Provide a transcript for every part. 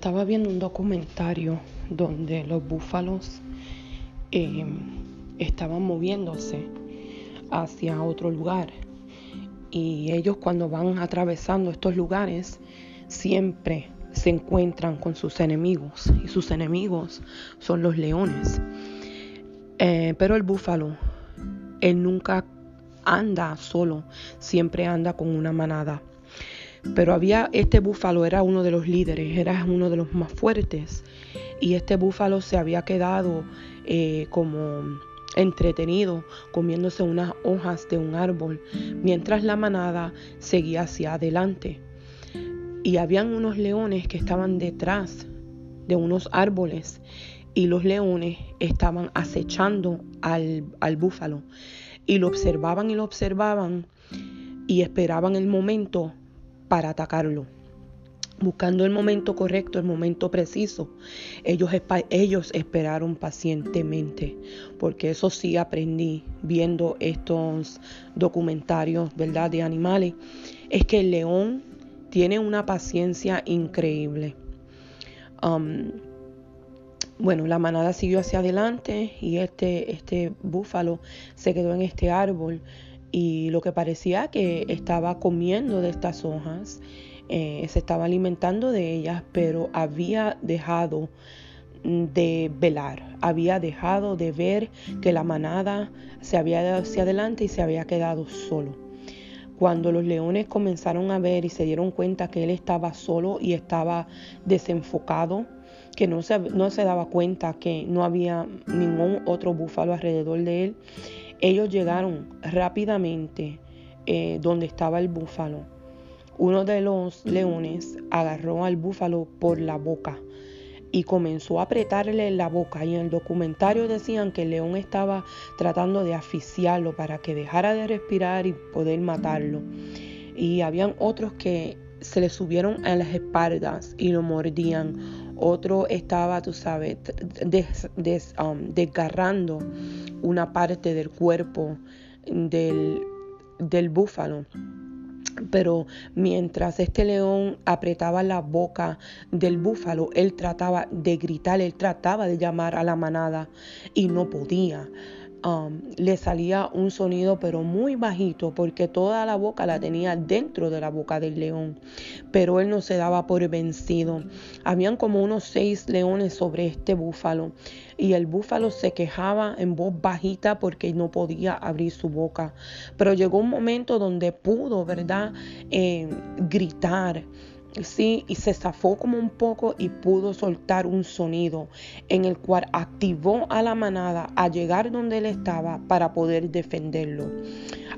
Estaba viendo un documentario donde los búfalos eh, estaban moviéndose hacia otro lugar y ellos cuando van atravesando estos lugares siempre se encuentran con sus enemigos y sus enemigos son los leones. Eh, pero el búfalo, él nunca anda solo, siempre anda con una manada. Pero había, este búfalo era uno de los líderes, era uno de los más fuertes. Y este búfalo se había quedado eh, como entretenido comiéndose unas hojas de un árbol, mientras la manada seguía hacia adelante. Y habían unos leones que estaban detrás de unos árboles y los leones estaban acechando al, al búfalo y lo observaban y lo observaban y esperaban el momento para atacarlo. Buscando el momento correcto, el momento preciso, ellos, ellos esperaron pacientemente, porque eso sí aprendí viendo estos documentarios, ¿verdad?, de animales, es que el león tiene una paciencia increíble. Um, bueno, la manada siguió hacia adelante y este, este búfalo se quedó en este árbol y lo que parecía que estaba comiendo de estas hojas, eh, se estaba alimentando de ellas, pero había dejado de velar, había dejado de ver que la manada se había dado hacia adelante y se había quedado solo. Cuando los leones comenzaron a ver y se dieron cuenta que él estaba solo y estaba desenfocado, que no se, no se daba cuenta que no había ningún otro búfalo alrededor de él, ellos llegaron rápidamente eh, donde estaba el búfalo. Uno de los leones agarró al búfalo por la boca y comenzó a apretarle la boca. Y en el documentario decían que el león estaba tratando de asfixiarlo para que dejara de respirar y poder matarlo. Y habían otros que se le subieron a las espaldas y lo mordían. Otro estaba, tú sabes, um, desgarrando una parte del cuerpo del, del búfalo. Pero mientras este león apretaba la boca del búfalo, él trataba de gritar, él trataba de llamar a la manada y no podía. Um, le salía un sonido pero muy bajito porque toda la boca la tenía dentro de la boca del león pero él no se daba por vencido. Habían como unos seis leones sobre este búfalo y el búfalo se quejaba en voz bajita porque no podía abrir su boca. Pero llegó un momento donde pudo verdad eh, gritar Sí, y se zafó como un poco y pudo soltar un sonido en el cual activó a la manada a llegar donde él estaba para poder defenderlo.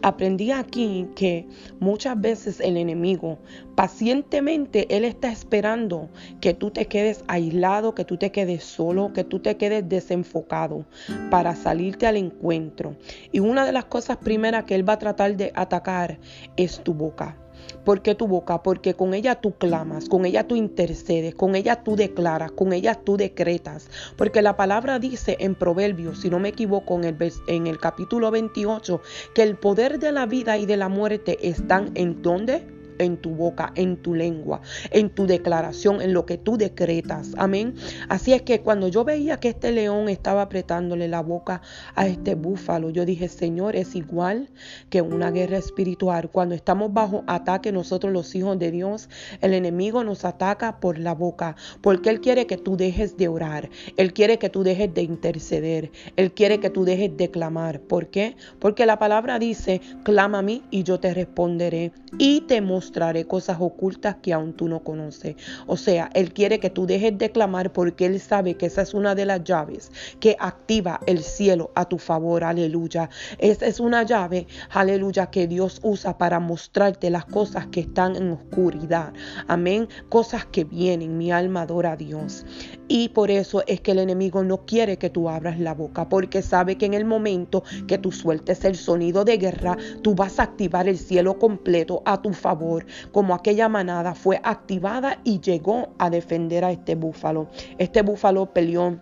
Aprendí aquí que muchas veces el enemigo pacientemente él está esperando que tú te quedes aislado, que tú te quedes solo, que tú te quedes desenfocado para salirte al encuentro. Y una de las cosas primeras que él va a tratar de atacar es tu boca. ¿Por qué tu boca? Porque con ella tú clamas, con ella tú intercedes, con ella tú declaras, con ella tú decretas. Porque la palabra dice en Proverbios, si no me equivoco, en el, en el capítulo 28, que el poder de la vida y de la muerte están en donde? En tu boca, en tu lengua, en tu declaración, en lo que tú decretas. Amén. Así es que cuando yo veía que este león estaba apretándole la boca a este búfalo, yo dije, Señor, es igual que una guerra espiritual. Cuando estamos bajo ataque nosotros los hijos de Dios, el enemigo nos ataca por la boca, porque Él quiere que tú dejes de orar, Él quiere que tú dejes de interceder, Él quiere que tú dejes de clamar. ¿Por qué? Porque la palabra dice, clama a mí y yo te responderé y te mostraré cosas ocultas que aún tú no conoces. O sea, Él quiere que tú dejes de clamar porque Él sabe que esa es una de las llaves que activa el cielo a tu favor. Aleluya. Esa es una llave, aleluya, que Dios usa para mostrarte las cosas que están en oscuridad. Amén. Cosas que vienen. Mi alma adora a Dios. Y por eso es que el enemigo no quiere que tú abras la boca, porque sabe que en el momento que tú sueltes el sonido de guerra, tú vas a activar el cielo completo a tu favor, como aquella manada fue activada y llegó a defender a este búfalo. Este búfalo peleó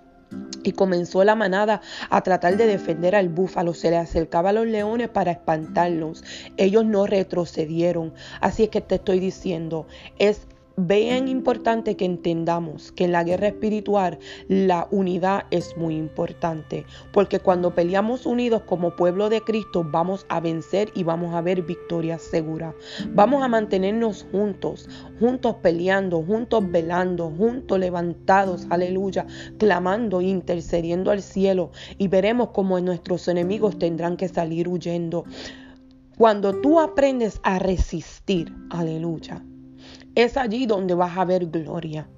y comenzó la manada a tratar de defender al búfalo. Se le acercaba a los leones para espantarlos. Ellos no retrocedieron. Así es que te estoy diciendo, es bien importante que entendamos que en la guerra espiritual la unidad es muy importante, porque cuando peleamos unidos como pueblo de Cristo vamos a vencer y vamos a ver victoria segura. Vamos a mantenernos juntos, juntos peleando, juntos velando, juntos levantados, aleluya, clamando, intercediendo al cielo y veremos cómo nuestros enemigos tendrán que salir huyendo. Cuando tú aprendes a resistir, aleluya, es allí donde vas a ver gloria.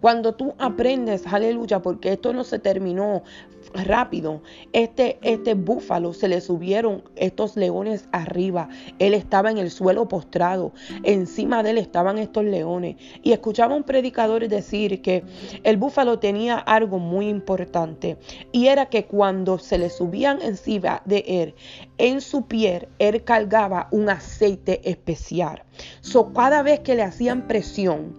Cuando tú aprendes, aleluya, porque esto no se terminó rápido, este, este búfalo se le subieron estos leones arriba. Él estaba en el suelo postrado. Encima de él estaban estos leones. Y escuchaba un predicador decir que el búfalo tenía algo muy importante. Y era que cuando se le subían encima de él, en su piel, él cargaba un aceite especial. So, cada vez que le hacían presión,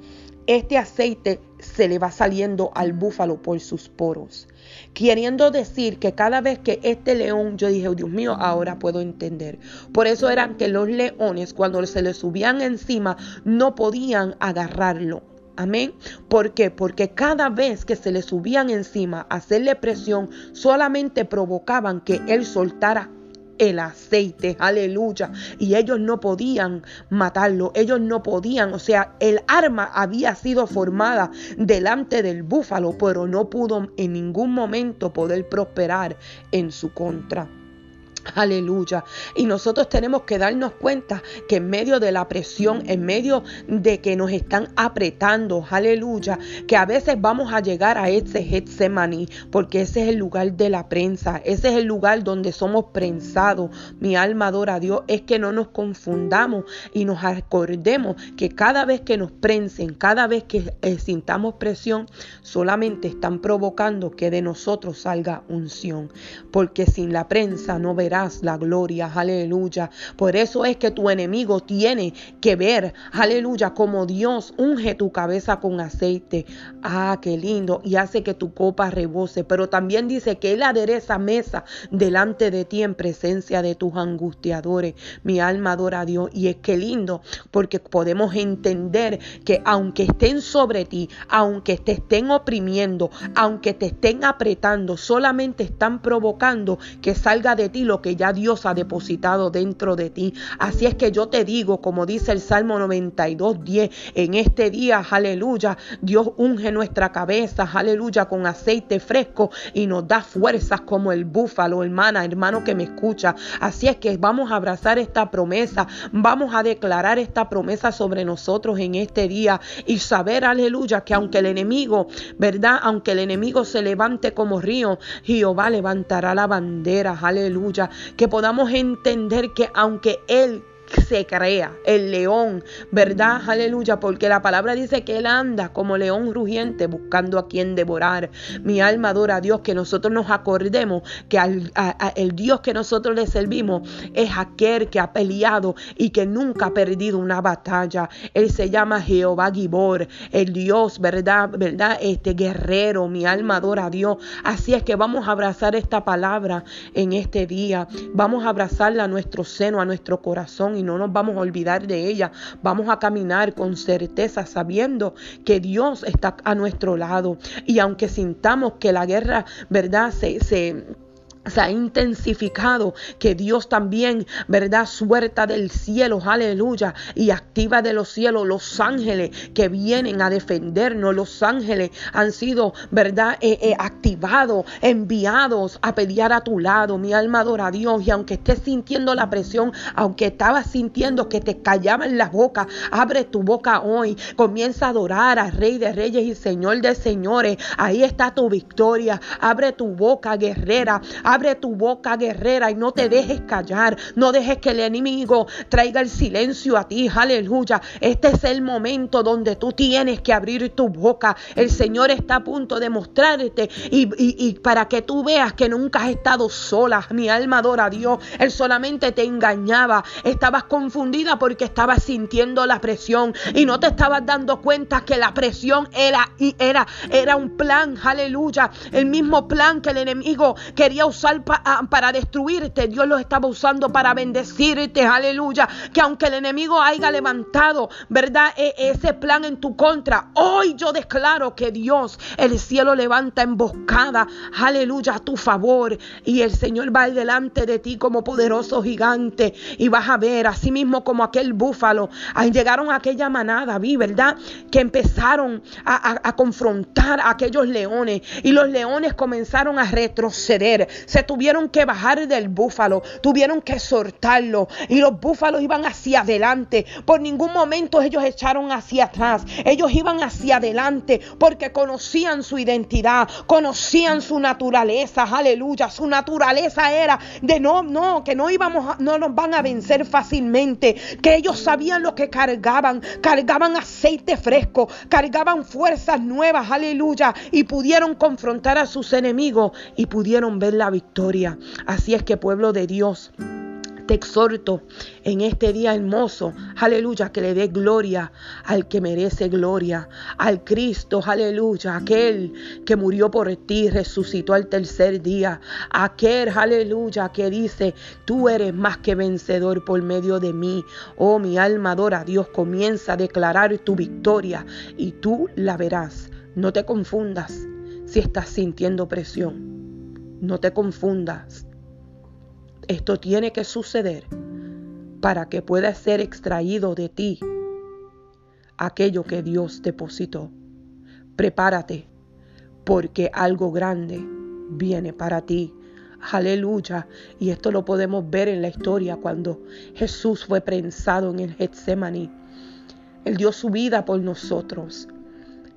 este aceite se le va saliendo al búfalo por sus poros. Queriendo decir que cada vez que este león, yo dije, oh, Dios mío, ahora puedo entender. Por eso eran que los leones, cuando se le subían encima, no podían agarrarlo. Amén. ¿Por qué? Porque cada vez que se le subían encima hacerle presión, solamente provocaban que él soltara el aceite, aleluya. Y ellos no podían matarlo, ellos no podían, o sea, el arma había sido formada delante del búfalo, pero no pudo en ningún momento poder prosperar en su contra. Aleluya. Y nosotros tenemos que darnos cuenta que en medio de la presión, en medio de que nos están apretando, aleluya, que a veces vamos a llegar a ese Getsemaní, porque ese es el lugar de la prensa, ese es el lugar donde somos prensados. Mi alma adora a Dios, es que no nos confundamos y nos acordemos que cada vez que nos prensen, cada vez que eh, sintamos presión, solamente están provocando que de nosotros salga unción, porque sin la prensa no verá la gloria, aleluya. Por eso es que tu enemigo tiene que ver, aleluya, como Dios unge tu cabeza con aceite. Ah, qué lindo. Y hace que tu copa rebose. Pero también dice que Él adereza mesa delante de ti en presencia de tus angustiadores. Mi alma adora a Dios. Y es que lindo, porque podemos entender que aunque estén sobre ti, aunque te estén oprimiendo, aunque te estén apretando, solamente están provocando que salga de ti lo que ya Dios ha depositado dentro de ti. Así es que yo te digo, como dice el Salmo 92, 10, en este día, aleluya, Dios unge nuestra cabeza, aleluya, con aceite fresco y nos da fuerzas como el búfalo, hermana, hermano que me escucha. Así es que vamos a abrazar esta promesa, vamos a declarar esta promesa sobre nosotros en este día y saber, aleluya, que aunque el enemigo, ¿verdad? Aunque el enemigo se levante como río, Jehová levantará la bandera, aleluya que podamos entender que aunque Él se crea, el león, ¿verdad? Aleluya, porque la palabra dice que Él anda como león rugiente buscando a quien devorar. Mi alma adora a Dios, que nosotros nos acordemos que el Dios que nosotros le servimos es aquel que ha peleado y que nunca ha perdido una batalla. Él se llama Jehová Gibor, el Dios, ¿verdad? ¿Verdad? Este guerrero, mi alma adora a Dios. Así es que vamos a abrazar esta palabra en este día. Vamos a abrazarla a nuestro seno, a nuestro corazón no nos vamos a olvidar de ella. Vamos a caminar con certeza sabiendo que Dios está a nuestro lado. Y aunque sintamos que la guerra, ¿verdad? Se, se se ha intensificado, que Dios también, ¿verdad? Suelta del cielo, aleluya, y activa de los cielos los ángeles que vienen a defendernos. Los ángeles han sido, ¿verdad? Eh, eh, activados, enviados a pelear a tu lado. Mi alma adora a Dios y aunque estés sintiendo la presión, aunque estabas sintiendo que te callaban la boca, abre tu boca hoy, comienza a adorar al Rey de Reyes y Señor de Señores. Ahí está tu victoria. Abre tu boca, guerrera. Abre tu boca guerrera y no te dejes callar. No dejes que el enemigo traiga el silencio a ti. Aleluya. Este es el momento donde tú tienes que abrir tu boca. El Señor está a punto de mostrarte y, para que tú veas que nunca has estado sola. Mi alma adora a Dios. Él solamente te engañaba. Estabas confundida porque estabas sintiendo la presión y no te estabas dando cuenta que la presión era, era, era un plan. Aleluya. El mismo plan que el enemigo quería usar usar para destruirte, Dios los estaba usando para bendecirte, aleluya. Que aunque el enemigo haya levantado, ¿verdad? E, ese plan en tu contra, hoy yo declaro que Dios, el cielo levanta emboscada, aleluya, a tu favor. Y el Señor va delante de ti como poderoso gigante. Y vas a ver, así mismo como aquel búfalo, llegaron a aquella manada, vi, ¿verdad? Que empezaron a, confrontar a aquellos leones. Y los leones comenzaron a retroceder. Se tuvieron que bajar del búfalo, tuvieron que soltarlo. Y los búfalos iban hacia adelante. Por ningún momento ellos echaron hacia atrás. Ellos iban hacia adelante porque conocían su identidad, conocían su naturaleza. Aleluya. Su naturaleza era de no, no, que no íbamos, no nos van a vencer fácilmente. Que ellos sabían lo que cargaban. Cargaban aceite fresco, cargaban fuerzas nuevas. Aleluya. Y pudieron confrontar a sus enemigos y pudieron ver la victoria. Así es que pueblo de Dios. Te exhorto en este día hermoso, aleluya, que le dé gloria al que merece gloria, al Cristo, aleluya, aquel que murió por ti, resucitó al tercer día, aquel, aleluya, que dice, tú eres más que vencedor por medio de mí. Oh, mi alma adora Dios, comienza a declarar tu victoria y tú la verás. No te confundas si estás sintiendo presión. No te confundas esto tiene que suceder para que pueda ser extraído de ti aquello que Dios depositó. Prepárate, porque algo grande viene para ti. Aleluya. Y esto lo podemos ver en la historia cuando Jesús fue prensado en el Getsemaní. Él dio su vida por nosotros.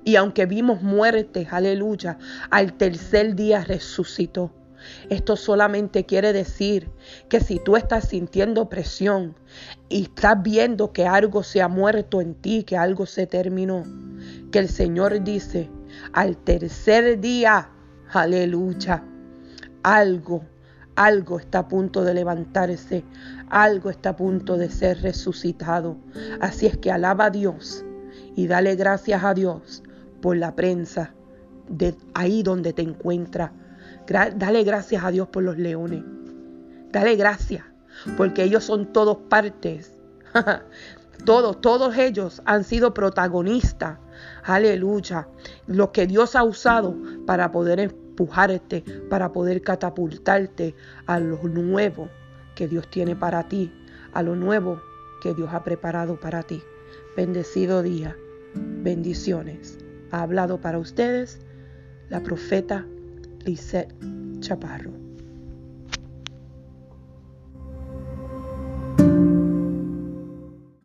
Y aunque vimos muerte, aleluya, al tercer día resucitó. Esto solamente quiere decir que si tú estás sintiendo presión y estás viendo que algo se ha muerto en ti, que algo se terminó, que el Señor dice, al tercer día, aleluya, algo, algo está a punto de levantarse, algo está a punto de ser resucitado. Así es que alaba a Dios y dale gracias a Dios por la prensa de ahí donde te encuentras Dale gracias a Dios por los leones. Dale gracias, porque ellos son todos partes. todos, todos ellos han sido protagonistas. Aleluya. Lo que Dios ha usado para poder empujarte, para poder catapultarte a lo nuevo que Dios tiene para ti, a lo nuevo que Dios ha preparado para ti. Bendecido día. Bendiciones. Ha hablado para ustedes la profeta Lisette Chaparro.